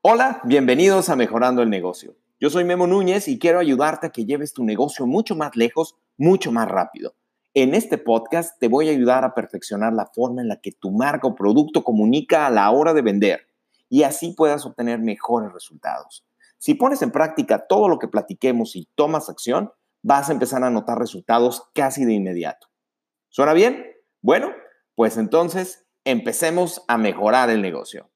Hola, bienvenidos a Mejorando el Negocio. Yo soy Memo Núñez y quiero ayudarte a que lleves tu negocio mucho más lejos, mucho más rápido. En este podcast te voy a ayudar a perfeccionar la forma en la que tu marca o producto comunica a la hora de vender y así puedas obtener mejores resultados. Si pones en práctica todo lo que platiquemos y tomas acción, vas a empezar a notar resultados casi de inmediato. ¿Suena bien? Bueno, pues entonces empecemos a mejorar el negocio.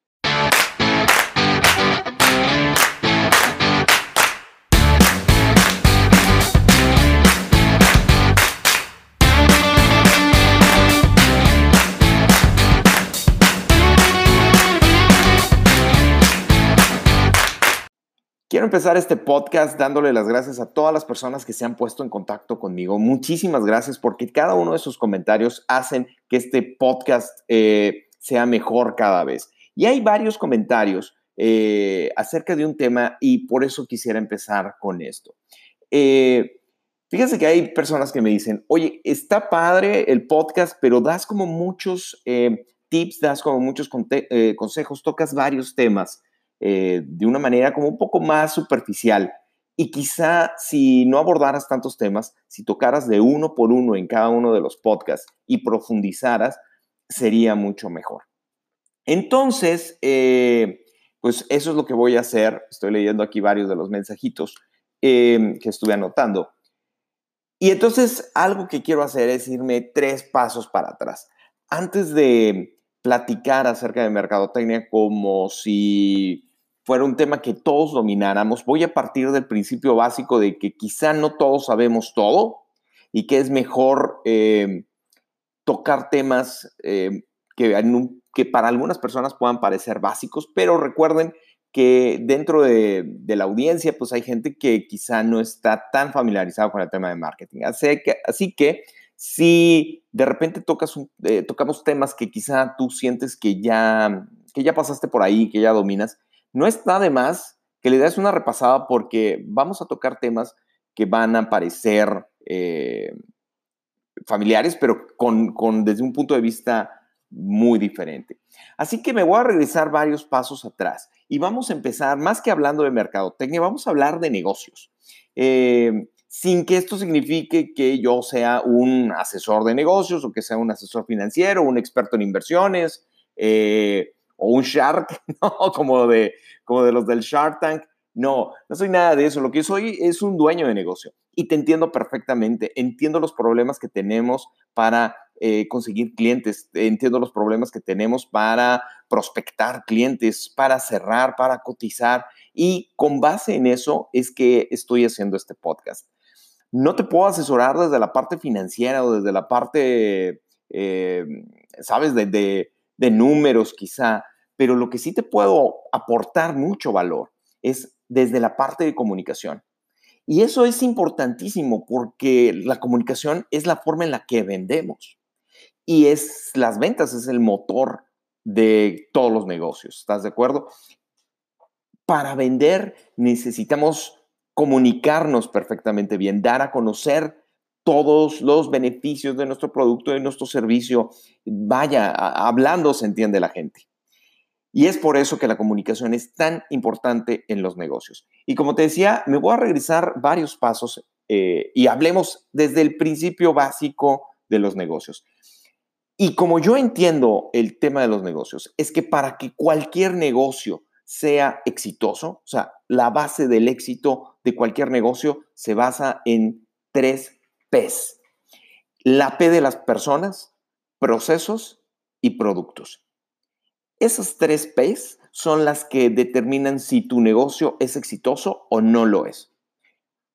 Quiero empezar este podcast dándole las gracias a todas las personas que se han puesto en contacto conmigo. Muchísimas gracias porque cada uno de sus comentarios hacen que este podcast eh, sea mejor cada vez. Y hay varios comentarios eh, acerca de un tema y por eso quisiera empezar con esto. Eh, fíjense que hay personas que me dicen, oye, está padre el podcast, pero das como muchos tips, das como muchos consejos, tocas varios temas. Eh, de una manera como un poco más superficial. Y quizá si no abordaras tantos temas, si tocaras de uno por uno en cada uno de los podcasts y profundizaras, sería mucho mejor. Entonces, eh, pues eso es lo que voy a hacer. Estoy leyendo aquí varios de los mensajitos eh, que estuve anotando. Y entonces algo que quiero hacer es irme tres pasos para atrás. Antes de platicar acerca de mercadotecnia como si fuera un tema que todos domináramos, voy a partir del principio básico de que quizá no todos sabemos todo y que es mejor eh, tocar temas eh, que, para algunas personas puedan parecer básicos, pero recuerden que dentro de, la audiencia pues hay gente que quizá no está tan familiarizado con el tema de marketing. Así que, así que si de repente tocas eh, tocamos temas que quizá tú sientes que ya, que ya pasaste por ahí, que ya dominas, no está de más que le des una repasada porque vamos a tocar temas que van a parecer eh, familiares, pero con, desde un punto de vista muy diferente. Así que me voy a regresar varios pasos atrás y vamos a empezar, más que hablando de mercadotecnia, vamos a hablar de negocios. Eh, sin que esto signifique que yo sea un asesor de negocios o que sea un asesor financiero, un experto en inversiones, eh, o un shark, ¿no? Como de, como de los del Shark Tank. No, no soy nada de eso. Lo que soy es un dueño de negocio y te entiendo perfectamente. Entiendo los problemas que tenemos para eh, conseguir clientes. Entiendo los problemas que tenemos para prospectar clientes, para cerrar, para cotizar. Y con base en eso es que estoy haciendo este podcast. No te puedo asesorar desde la parte financiera o desde la parte, eh, ¿sabes?, de, de números quizá, pero lo que sí te puedo aportar mucho valor es desde la parte de comunicación. Y eso es importantísimo porque la comunicación es la forma en la que vendemos. Y es las ventas, es el motor de todos los negocios. ¿Estás de acuerdo? Para vender necesitamos comunicarnos perfectamente bien, dar a conocer todos los beneficios de nuestro producto, de nuestro servicio. Vaya, hablando se entiende la gente. Y es por eso que la comunicación es tan importante en los negocios. Y como te decía, me voy a regresar varios pasos eh, y hablemos desde el principio básico de los negocios. Y como yo entiendo el tema de los negocios, es que para que cualquier negocio sea exitoso, o sea, la base del éxito de cualquier negocio se basa en tres P's. La P de las personas, procesos y productos. Esas tres P's son las que determinan si tu negocio es exitoso o no lo es.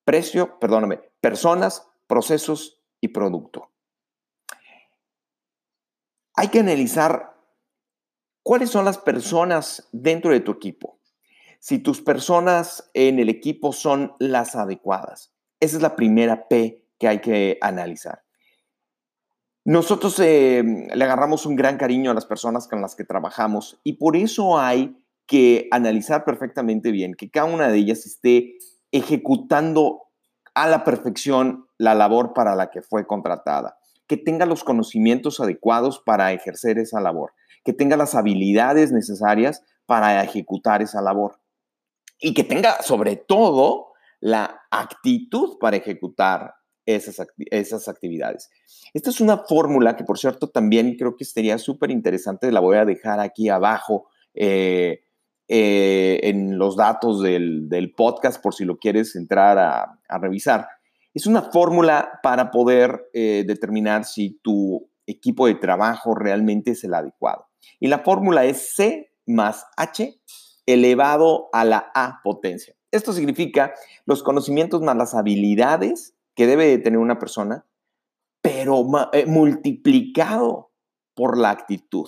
Precio, perdóname, personas, procesos y producto. Hay que analizar cuáles son las personas dentro de tu equipo. Si tus personas en el equipo son las adecuadas. Esa es la primera P que hay que analizar. Nosotros eh, le agarramos un gran cariño a las personas con las que trabajamos y por eso hay que analizar perfectamente bien que cada una de ellas esté ejecutando a la perfección la labor para la que fue contratada, que tenga los conocimientos adecuados para ejercer esa labor, que tenga las habilidades necesarias para ejecutar esa labor y que tenga sobre todo la actitud para ejecutar esas, esas actividades. Esta es una fórmula que, por cierto, también creo que sería súper interesante, la voy a dejar aquí abajo eh, eh, en los datos del, podcast por si lo quieres entrar a, revisar. Es una fórmula para poder eh, determinar si tu equipo de trabajo realmente es el adecuado. Y la fórmula es C más H elevado a la A potencia. Esto significa los conocimientos más las habilidades que debe de tener una persona, pero eh, multiplicado por la actitud.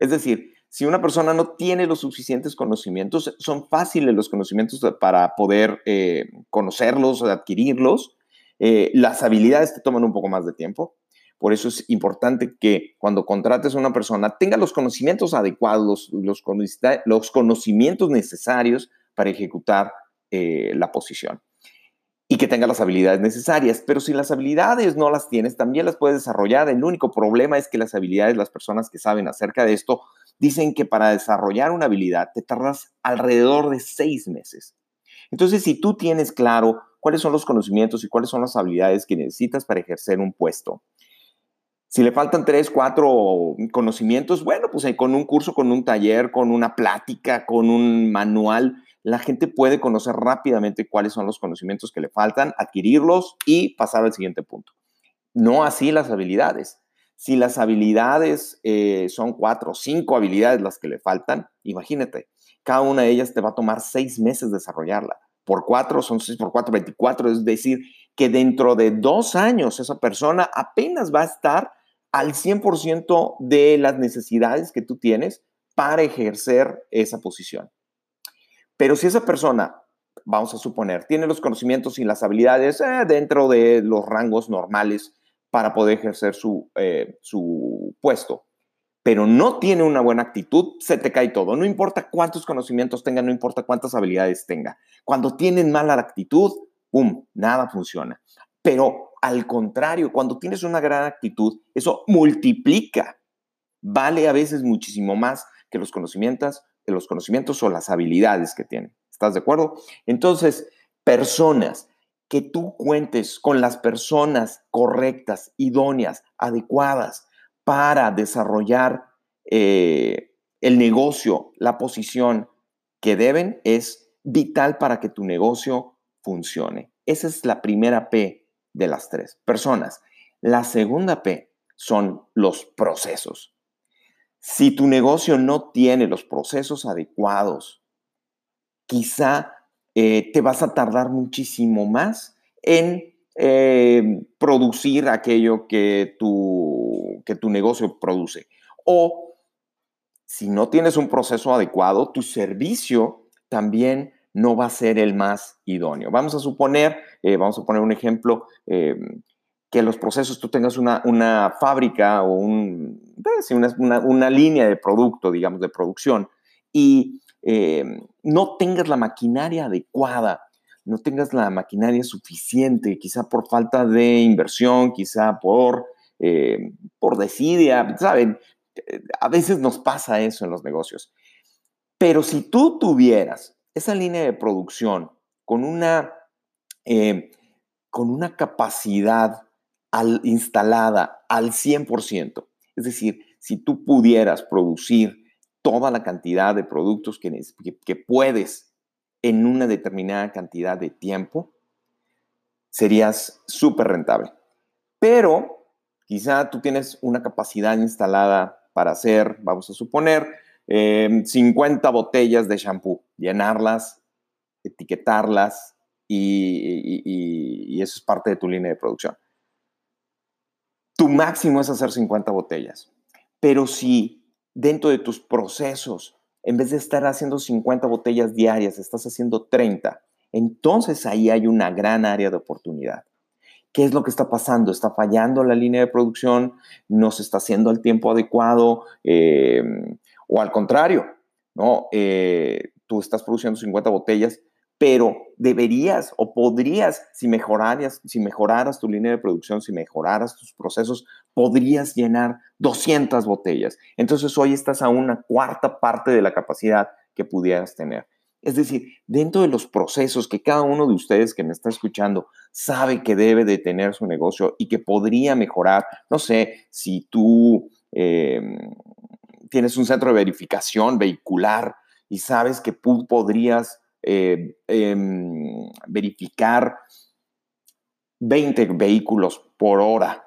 Es decir, si una persona no tiene los suficientes conocimientos, son fáciles los conocimientos para poder eh, conocerlos, adquirirlos. Eh, las habilidades te toman un poco más de tiempo. Por eso es importante que cuando contrates a una persona tenga los conocimientos adecuados, los, conocimientos necesarios para ejecutar eh, la posición y que tenga las habilidades necesarias. Pero si las habilidades no las tienes, también las puedes desarrollar. El único problema es que las habilidades, las personas que saben acerca de esto, dicen que para desarrollar una habilidad te tardas alrededor de seis meses. Entonces, si tú tienes claro cuáles son los conocimientos y cuáles son las habilidades que necesitas para ejercer un puesto, si le faltan tres, cuatro conocimientos, bueno, pues con un curso, con un taller, con una plática, con un manual, la gente puede conocer rápidamente cuáles son los conocimientos que le faltan, adquirirlos y pasar al siguiente punto. No así las habilidades. Si las habilidades eh, son cuatro o cinco habilidades las que le faltan, imagínate, cada una de ellas te va a tomar seis meses desarrollarla. Por cuatro son seis por cuatro, 24, es decir, que dentro de dos años esa persona apenas va a estar al 100% de las necesidades que tú tienes para ejercer esa posición. Pero si esa persona, vamos a suponer, tiene los conocimientos y las habilidades eh, dentro de los rangos normales para poder ejercer su, eh, su puesto, pero no tiene una buena actitud, se te cae todo. No importa cuántos conocimientos tenga, no importa cuántas habilidades tenga. Cuando tienen mala actitud, ¡pum!, nada funciona. Pero al contrario, cuando tienes una gran actitud, eso multiplica. Vale a veces muchísimo más que los conocimientos, los conocimientos o las habilidades que tienen. ¿Estás de acuerdo? Entonces, personas, que tú cuentes con las personas correctas, idóneas, adecuadas para desarrollar eh, el negocio, la posición que deben, es vital para que tu negocio funcione. Esa es la primera P de las tres personas. La segunda P son los procesos. Si tu negocio no tiene los procesos adecuados, quizá eh, te vas a tardar muchísimo más en eh, producir aquello que tu, que tu negocio produce. O si no tienes un proceso adecuado, tu servicio también no va a ser el más idóneo. Vamos a suponer, eh, vamos a poner un ejemplo, que los procesos tú tengas una, fábrica o pues, una, línea de producto, digamos, de producción, y eh, no tengas la maquinaria adecuada, no tengas la maquinaria suficiente, quizá por falta de inversión, quizá por, por desidia, ¿saben? A veces nos pasa eso en los negocios. Pero si tú tuvieras esa línea de producción con una, eh, con una capacidad al, instalada al 100%, es decir, si tú pudieras producir toda la cantidad de productos que, puedes en una determinada cantidad de tiempo, serías súper rentable. Pero quizá tú tienes una capacidad instalada para hacer, vamos a suponer, 50 em, botellas de shampoo, llenarlas, etiquetarlas y, eso es parte de tu línea de producción. Tu máximo es hacer 50 botellas, pero si dentro de tus procesos, en vez de estar haciendo 50 botellas diarias, estás haciendo 30, entonces ahí hay una gran área de oportunidad. ¿Qué es lo que está pasando? ¿Está fallando la línea de producción? ¿No se está haciendo el tiempo adecuado? Em, o al contrario, ¿no? Eh, tú estás produciendo 50 botellas, pero deberías o podrías, si mejoraras, si mejoraras tu línea de producción, si mejoraras tus procesos, podrías llenar 200 botellas. Entonces hoy estás a una cuarta parte de la capacidad que pudieras tener. Es decir, dentro de los procesos que cada uno de ustedes que me está escuchando sabe que debe de tener su negocio y que podría mejorar, no sé, si tú em, tienes un centro de verificación vehicular y sabes que podrías eh, em, verificar 20 vehículos por hora.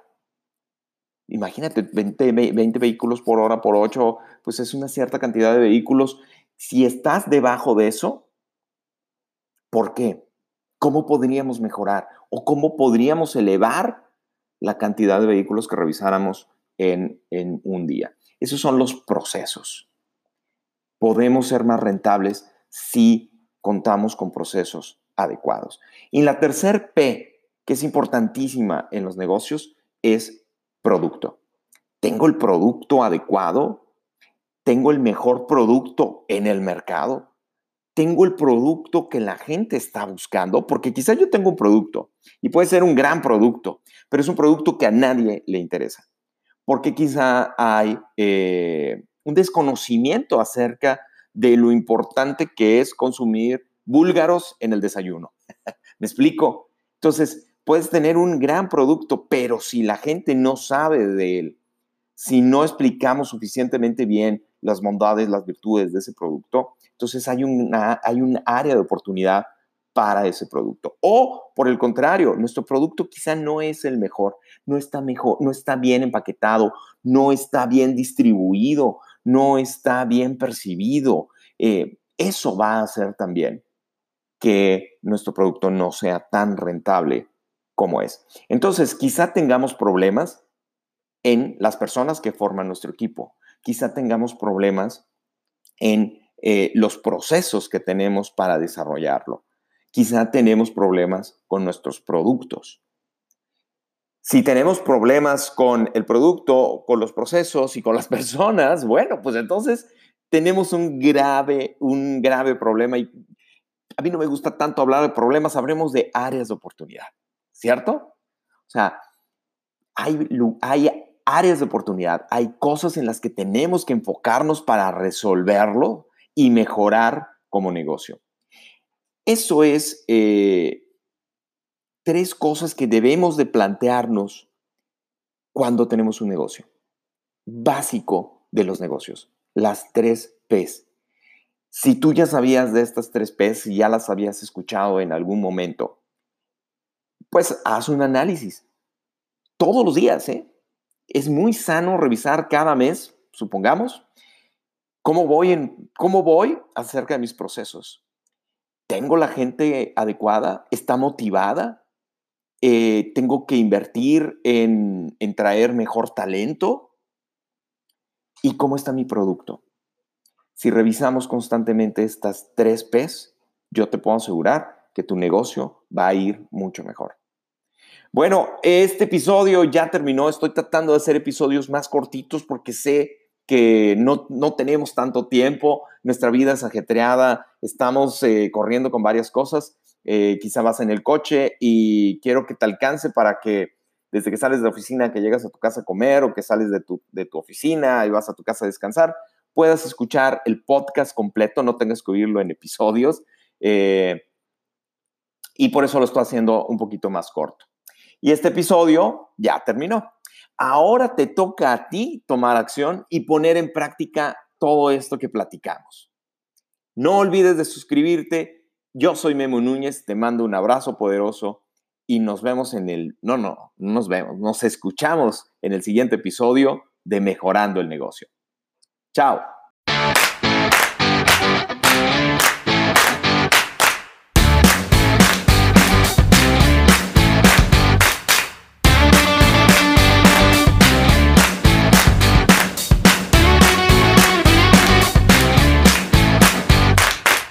Imagínate, 20, 20 vehículos por hora por 8, pues es una cierta cantidad de vehículos si estás debajo de eso, ¿por qué? ¿Cómo podríamos mejorar? ¿O cómo podríamos elevar la cantidad de vehículos que revisáramos en, en un día? Esos son los procesos. Podemos ser más rentables si contamos con procesos adecuados. Y la tercer P, que es importantísima en los negocios, es producto. ¿Tengo el producto adecuado? tengo el mejor producto en el mercado, tengo el producto que la gente está buscando, porque quizá yo tengo un producto y puede ser un gran producto, pero es un producto que a nadie le interesa, porque quizá hay eh, un desconocimiento acerca de lo importante que es consumir búlgaros en el desayuno. ¿Me explico? Entonces, puedes tener un gran producto, pero si la gente no sabe de él, si no explicamos suficientemente bien las bondades, las virtudes de ese producto, entonces hay, una, hay un área de oportunidad para ese producto. O por el contrario, nuestro producto quizá no es el mejor, no está mejor, no está bien empaquetado, no está bien distribuido, no está bien percibido. Eh, eso va a hacer también que nuestro producto no sea tan rentable como es. Entonces, quizá tengamos problemas en las personas que forman nuestro equipo. Quizá tengamos problemas en eh, los procesos que tenemos para desarrollarlo. Quizá tenemos problemas con nuestros productos. Si tenemos problemas con el producto, con los procesos y con las personas, bueno, pues entonces tenemos un grave, un grave problema y a mí no me gusta tanto hablar de problemas, hablemos de áreas de oportunidad, ¿cierto? O sea, hay, hay áreas de oportunidad, hay cosas en las que tenemos que enfocarnos para resolverlo y mejorar como negocio. Eso es eh, tres cosas que debemos de plantearnos cuando tenemos un negocio. Básico de los negocios, las tres P's. Si tú ya sabías de estas tres P's y ya las habías escuchado en algún momento, pues haz un análisis. Todos los días, ¿eh? es muy sano revisar cada mes, supongamos, cómo voy, en, cómo voy acerca de mis procesos. ¿Tengo la gente adecuada? ¿Está motivada? Eh, ¿Tengo que invertir en, traer mejor talento? ¿Y cómo está mi producto? Si revisamos constantemente estas tres P's, yo te puedo asegurar que tu negocio va a ir mucho mejor. Bueno, este episodio ya terminó. Estoy tratando de hacer episodios más cortitos porque sé que no, tenemos tanto tiempo. Nuestra vida es ajetreada. Estamos eh, corriendo con varias cosas. Eh, quizá vas en el coche y quiero que te alcance para que desde que sales de la oficina, que llegas a tu casa a comer o que sales de tu, de tu oficina y vas a tu casa a descansar, puedas escuchar el podcast completo, no tengas que oírlo en episodios. Eh, y por eso lo estoy haciendo un poquito más corto. Y este episodio ya terminó. Ahora te toca a ti tomar acción y poner en práctica todo esto que platicamos. No olvides de suscribirte. Yo soy Memo Núñez, te mando un abrazo poderoso y nos vemos en el, no, no, no nos vemos, nos escuchamos en el siguiente episodio de Mejorando el Negocio. Chao.